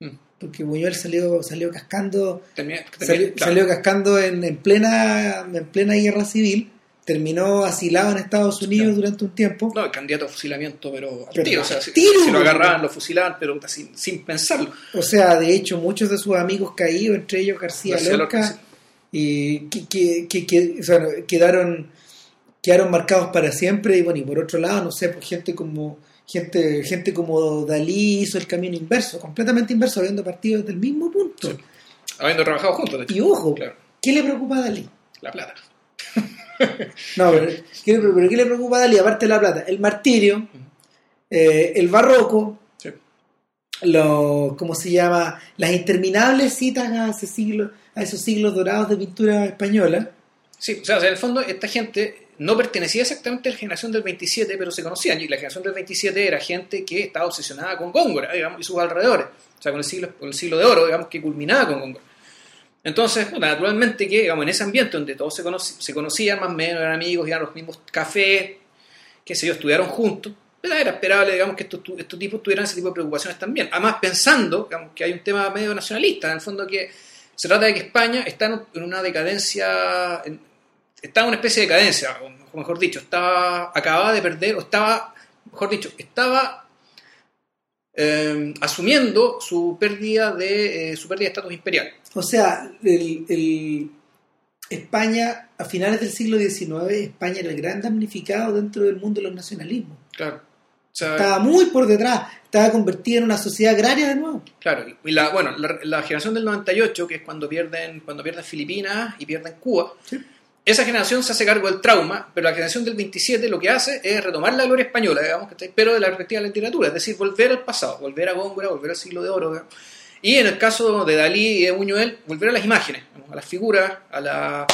Mm. Porque Buñuel salió, salió cascando, claro. salió cascando en, en plena, en plena guerra civil, terminó asilado en Estados Unidos Claro. durante un tiempo. No, el candidato a fusilamiento, pero al Pero tiro, o sea, tiro, si lo güey. agarraban, lo fusilaban, pero sin, sin pensarlo. O sea, de hecho, muchos de sus amigos caídos, entre ellos García, García Lorca, Lorca, sí. y que, que- que- que, o sea, no, quedaron, quedaron marcados para siempre. Y bueno, y por otro lado, no sé, pues gente como gente, gente como Dalí hizo el camino inverso, completamente inverso, habiendo partido desde el mismo punto. Sí. Habiendo trabajado juntos, de hecho. Y ojo, Claro, ¿qué le preocupa a Dalí? la plata. No, pero ¿qué, le- pero ¿qué le preocupa a Dalí? Aparte de la plata, el martirio, eh, el barroco, Sí. lo, ¿cómo se llama? Las interminables citas a, ese siglo, a esos siglos dorados de pintura española. Sí, o sea, o sea, en el fondo esta gente no pertenecía exactamente a la generación del 27, pero se conocían. Y la generación del 27 era gente que estaba obsesionada con Góngora, digamos, y sus alrededores. O sea, con el siglo, con el siglo de oro, digamos, que culminaba con Góngora. Entonces, puta, naturalmente que, digamos, en ese ambiente donde todos se, conoc- se conocían más o menos, eran amigos, iban los mismos cafés, qué sé yo, estudiaron juntos, era era esperable, digamos, que estos, estos tipos tuvieran ese tipo de preocupaciones también. Además, pensando, digamos, que hay un tema medio nacionalista, en el fondo que se trata de que España está en- una decadencia, en- estaba en una especie de decadencia, o mejor dicho, estaba, acababa de perder, o estaba, mejor dicho, estaba eh, asumiendo su pérdida de eh, su pérdida de estatus imperial. O sea, el, el- España, a finales del siglo XIX, España era el gran damnificado dentro del mundo de los nacionalismos. Claro. O sea, Estaba muy por detrás, estaba convertida en una sociedad agraria de nuevo. Claro, y la, bueno, la, la generación del 98, que es cuando pierden, cuando pierden Filipinas y pierden Cuba, Sí. Esa generación se hace cargo del trauma, pero la generación del 27 lo que hace es retomar la gloria española, digamos, pero de la perspectiva de la literatura, es decir, volver al pasado, volver a Góngora, volver al siglo de oro. digamos. Y en el caso de Dalí y de Buñuel, volver a las imágenes, digamos, a las figuras, a la,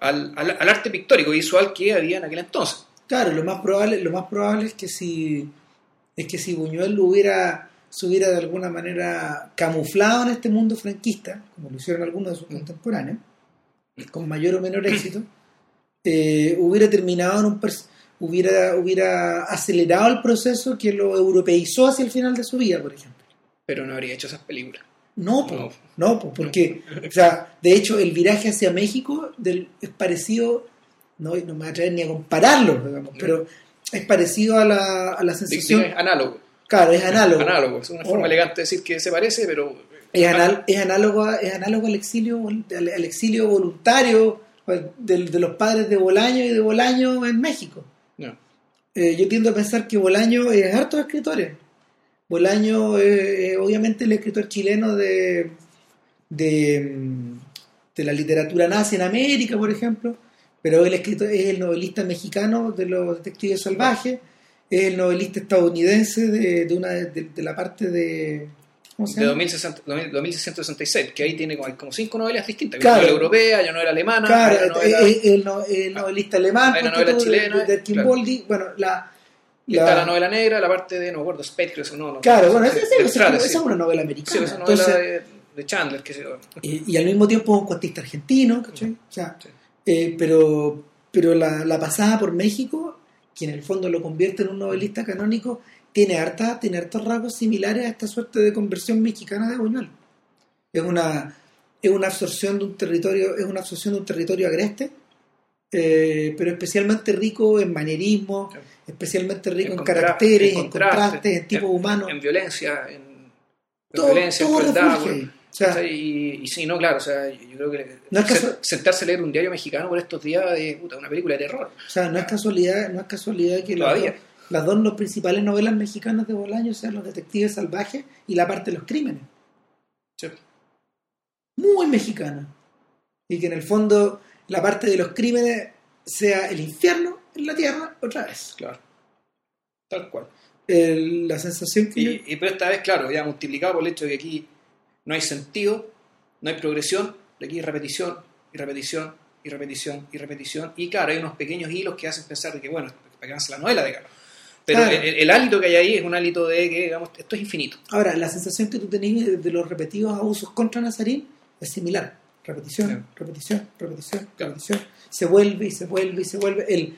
al, al- al arte pictórico visual que había en aquel entonces. Claro, lo más probable, lo más probable es que si es que si Buñuel lo hubiera se hubiera de alguna manera camuflado en este mundo franquista, como lo hicieron algunos de sus contemporáneos, con mayor o menor éxito, eh, hubiera terminado en un hubiera hubiera acelerado el proceso que lo europeizó hacia el final de su vida, por ejemplo. Pero no habría hecho esas películas. No, po, No. no, po, porque, o sea, de hecho, el viraje hacia México del- es parecido, no, no me voy a atrever ni a compararlo, digamos, pero es parecido a la, a la sensación. Es análogo. Claro, es análogo. Análogo, es una forma Oh. elegante de decir que se parece, pero Es, anal- es análogo, es análogo al exilio, al, al exilio voluntario de, de los padres de Bolaño y de Bolaño en México. no. Eh, yo tiendo a pensar que Bolaño es harto de escritores. Bolaño es, obviamente el escritor chileno de, de, de la literatura nazi en América, por ejemplo, pero el escritor es el novelista mexicano de los detectives salvajes, es el novelista estadounidense de, de una de, de la parte de ¿cómo se de llama? 2060 2000 2666, que ahí tiene como, hay como cinco novelas distintas. Claro. Una novela europea, ya no era alemana, Claro, hay una novela- es, es el, no- el novelista alemán, Hay una novela chilena, de, de Arquimboldi, bueno, la, y está la novela negra, la parte de, no me acuerdo, Spade, creo es- no, no, Claro, bueno, esa, esa- esa- Estrada, esa sí. es una novela Sí, americana. novela Entonces, de, de Chandler, que se y, y al mismo tiempo es un cuentista argentino, ¿cachai? O sea, Sí. eh, pero, pero la, la pasada por México, que en el fondo lo convierte en un novelista canónico, tiene, harta, tiene hartos rasgos similares a esta suerte de conversión mexicana de Buñuel. Es una, es una absorción de un territorio, es una absorción de un territorio agreste, eh, pero especialmente rico en manierismo, Sí. especialmente rico en, caracteres, en, contraste, contrastes, en tipos humanos. en violencia, en, en todo violencia, en todo crueldad, bueno. O sea, y, y sí, no, claro, o sea, yo creo que No es se- sentarse a leer un diario mexicano por estos días es una película de terror. O sea, no es casualidad, no es casualidad que Todavía. Las dos no- principales novelas mexicanas de Bolaño sean los detectives salvajes y la parte de los crímenes. Sí. Muy mexicana. Y que en el fondo la parte de los crímenes sea el infierno en la tierra otra vez. Claro. Tal cual. El- la sensación que yo- Y, y pero esta vez, claro, ya multiplicado por el hecho de que aquí no hay sentido, no hay progresión, de aquí hay repetición, y repetición, y repetición, y repetición. Y claro, hay unos pequeños hilos que hacen pensar de que, bueno, para que avance la novela, digamos. Pero Claro. el, el hálito que hay ahí es un hálito de que, digamos, esto es infinito. Ahora, la sensación que tú tenías de, de los repetidos abusos contra Nazarín es similar. Repetición, repetición, repetición, Claro. repetición. Se vuelve y se vuelve y se vuelve. El,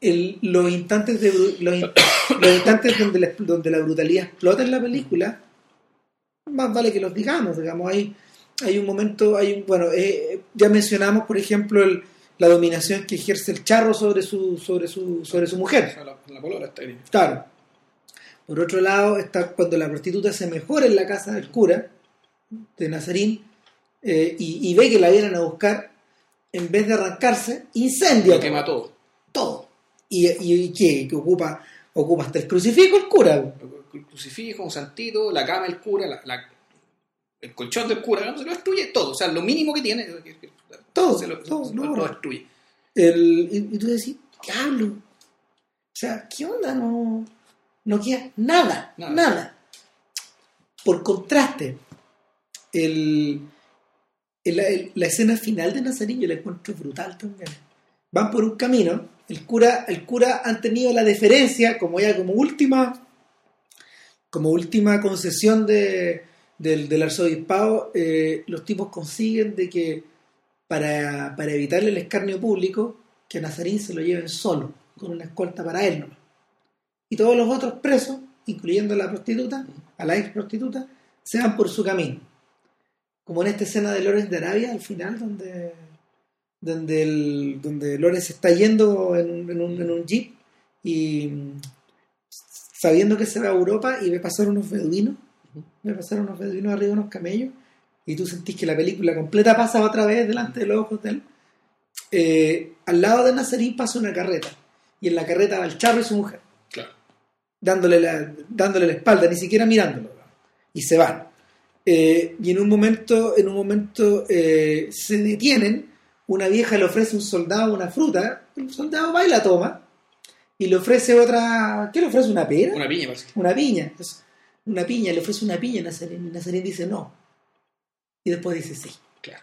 el- los instantes, de, los, in- los instantes donde, la, donde la brutalidad explota en la película, más vale que los digamos. digamos hay, hay un momento, hay un, bueno, eh, ya mencionamos, por ejemplo, el- la dominación que ejerce el charro sobre su, sobre su, sobre su mujer. La, la polola está bien. Claro. Por otro lado, está cuando la prostituta se mejora en la casa del cura de Nazarín eh, y, y ve que la vienen a buscar, en vez de arrancarse, incendia Lo quema todo. todo. ¿Y, y, y qué? Que ocupa, ocupa hasta el crucifijo el cura. El crucifijo, un santito, la cama del cura, la- la- el colchón del cura, digamos, se lo destruye todo. O sea, lo mínimo que tiene, Todo, se lo, todo, lo destruye. El, y, y tú decís, diablo. O sea, ¿qué onda? No, no queda nada, Nada. nada. Por contraste, el, el- el- la escena final de Nazarín yo la encuentro brutal también. Van por un camino, el cura, el cura han tenido la deferencia, como ya como última, como última concesión de, del, del arzobispado, eh, los tipos consiguen de que para, para evitarle el escarnio público, que a Nazarín se lo lleven solo, con una escolta para él nomás. Y todos los otros presos, incluyendo a la prostituta, a la ex prostituta, se van por su camino. Como en esta escena de Lorenz de Arabia, al final, donde, donde, el, donde Lorenz está yendo en un, jeep y sabiendo que se va a Europa y ve pasar unos beduinos, ve pasar unos beduinos arriba de unos camellos, y tú sentís que la película completa pasa otra vez delante de los ojos de él. Eh, al lado de Nazarín pasa una carreta, y en la carreta va el charro y su mujer Claro. dándole la, dándole la espalda, ni siquiera mirándolo. Y se van. Eh, y en un momento, en un momento eh, se detienen, una vieja le ofrece a un soldado una fruta, el soldado va y la toma, y le ofrece otra, ¿qué le ofrece? ¿Una pera? Una piña, parece. Una piña. Una piña, le ofrece una piña a Nazarín, y Nazarín dice no. Y después dice sí. Claro.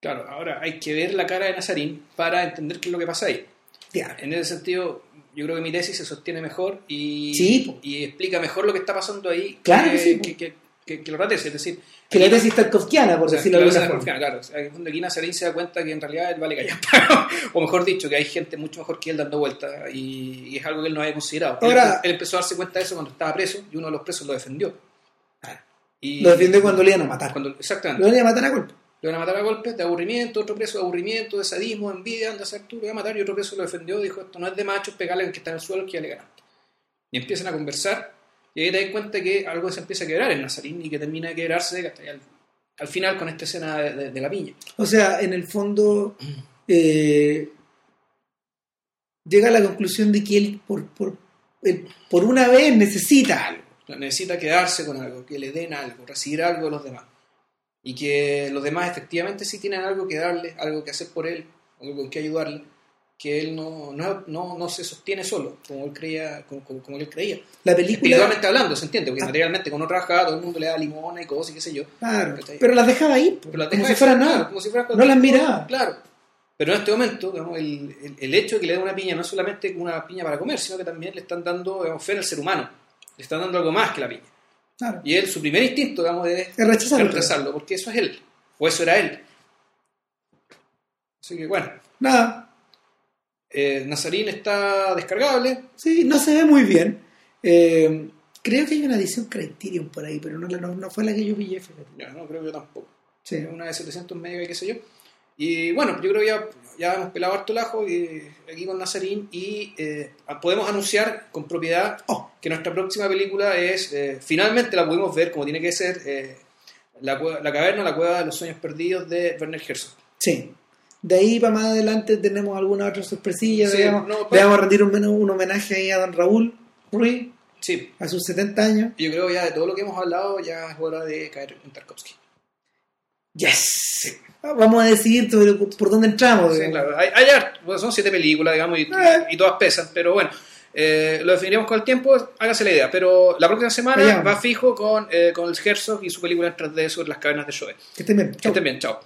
Claro, ahora hay que ver la cara de Nazarín para entender qué es lo que pasa ahí. Ya. En ese sentido, yo creo que mi tesis se sostiene mejor y, Sí, y explica mejor lo que está pasando ahí Claro que, que sí, que, que, que- que lo tesis. Es decir, Que la tesis tarkovskiana, por o sea, decirlo de claro, alguna forma. Claro, aquí Nazarín se da cuenta que en realidad él vale callar. o mejor dicho, que hay gente mucho mejor que él dando vueltas y, y es algo que él no había considerado. Él- Ahora- él, empezó a darse cuenta de eso cuando estaba preso y uno de los presos lo defendió. Y Lo defiende cuando le iban a matar. cuando- exactamente. Lo iban a matar a golpe. Lo van a matar a golpes de aburrimiento, otro preso de aburrimiento, de sadismo, de envidia, anda a hacer tú, lo voy a matar, y otro preso lo defendió, dijo, esto no es de machos, pegarle al que está en el suelo, que ya le ganaste. Y empiezan a conversar, y ahí te das cuenta que algo se empieza a quebrar en Nazarín y que termina de quebrarse hasta al, al final con esta escena de, de- de la piña. O sea, en el fondo eh, llega a la conclusión de que él por, por, él por una vez necesita algo. Necesita quedarse con algo, que le den algo, recibir algo de los demás. Y que los demás efectivamente sí tienen algo que darle, algo que hacer por él, algo con que ayudarle, que él no, no, no, no se sostiene solo, como él creía, como, como- como él creía. La película... Espiritualmente hablando, se entiende, porque Ah. materialmente cuando trabajaba todo el mundo le da limona y cosas y qué sé yo. Claro, pero las dejaba ahí, Pero la como deja si fuera nada. claro, como si fuera No las miraba. Claro. Pero en este momento, digamos, el, el- el hecho de que le den una piña no es solamente una piña para comer, sino que también le están dando digamos, fe al ser humano. Le están dando algo más que la piña. Claro. Y él, su primer instinto, digamos, es Es rechazarlo. porque eso es él. O eso era él. Así que bueno, Nada, eh, Nazarín está descargable. sí, no se ve muy bien. Eh, creo que hay una edición Criterion por ahí, pero no, no, no fue la que yo pillé, fíjate. Ya, no creo yo tampoco. Sí. una de 700 megas y qué sé yo. Y bueno, yo creo que ya, ya hemos pelado harto el ajo y, aquí con Nazarín y eh, podemos anunciar con propiedad Oh, que nuestra próxima película es, eh, finalmente la pudimos ver como tiene que ser, eh, la, la caverna, la cueva de los sueños perdidos de Werner Herzog. sí. De ahí para más adelante tenemos alguna otra sorpresilla. Sí, digamos. no, Le pues- vamos a rendir un, un homenaje ahí a don Raúl Ruiz Sí, a sus 70 años. yo creo ya de todo lo que hemos hablado ya es hora de caer en Tarkovsky. Yes. Vamos a decidir por, dónde entramos. Sí, claro. Hay, hay pues son siete películas, digamos, y, Eh. y todas pesan, pero bueno, Eh, lo definiremos con el tiempo, hágase la idea. Pero la próxima semana va fijo con, eh, con el Herzog y su película en 3D sobre las cavernas de Shoei. Que estén bien. Que estén bien, chao.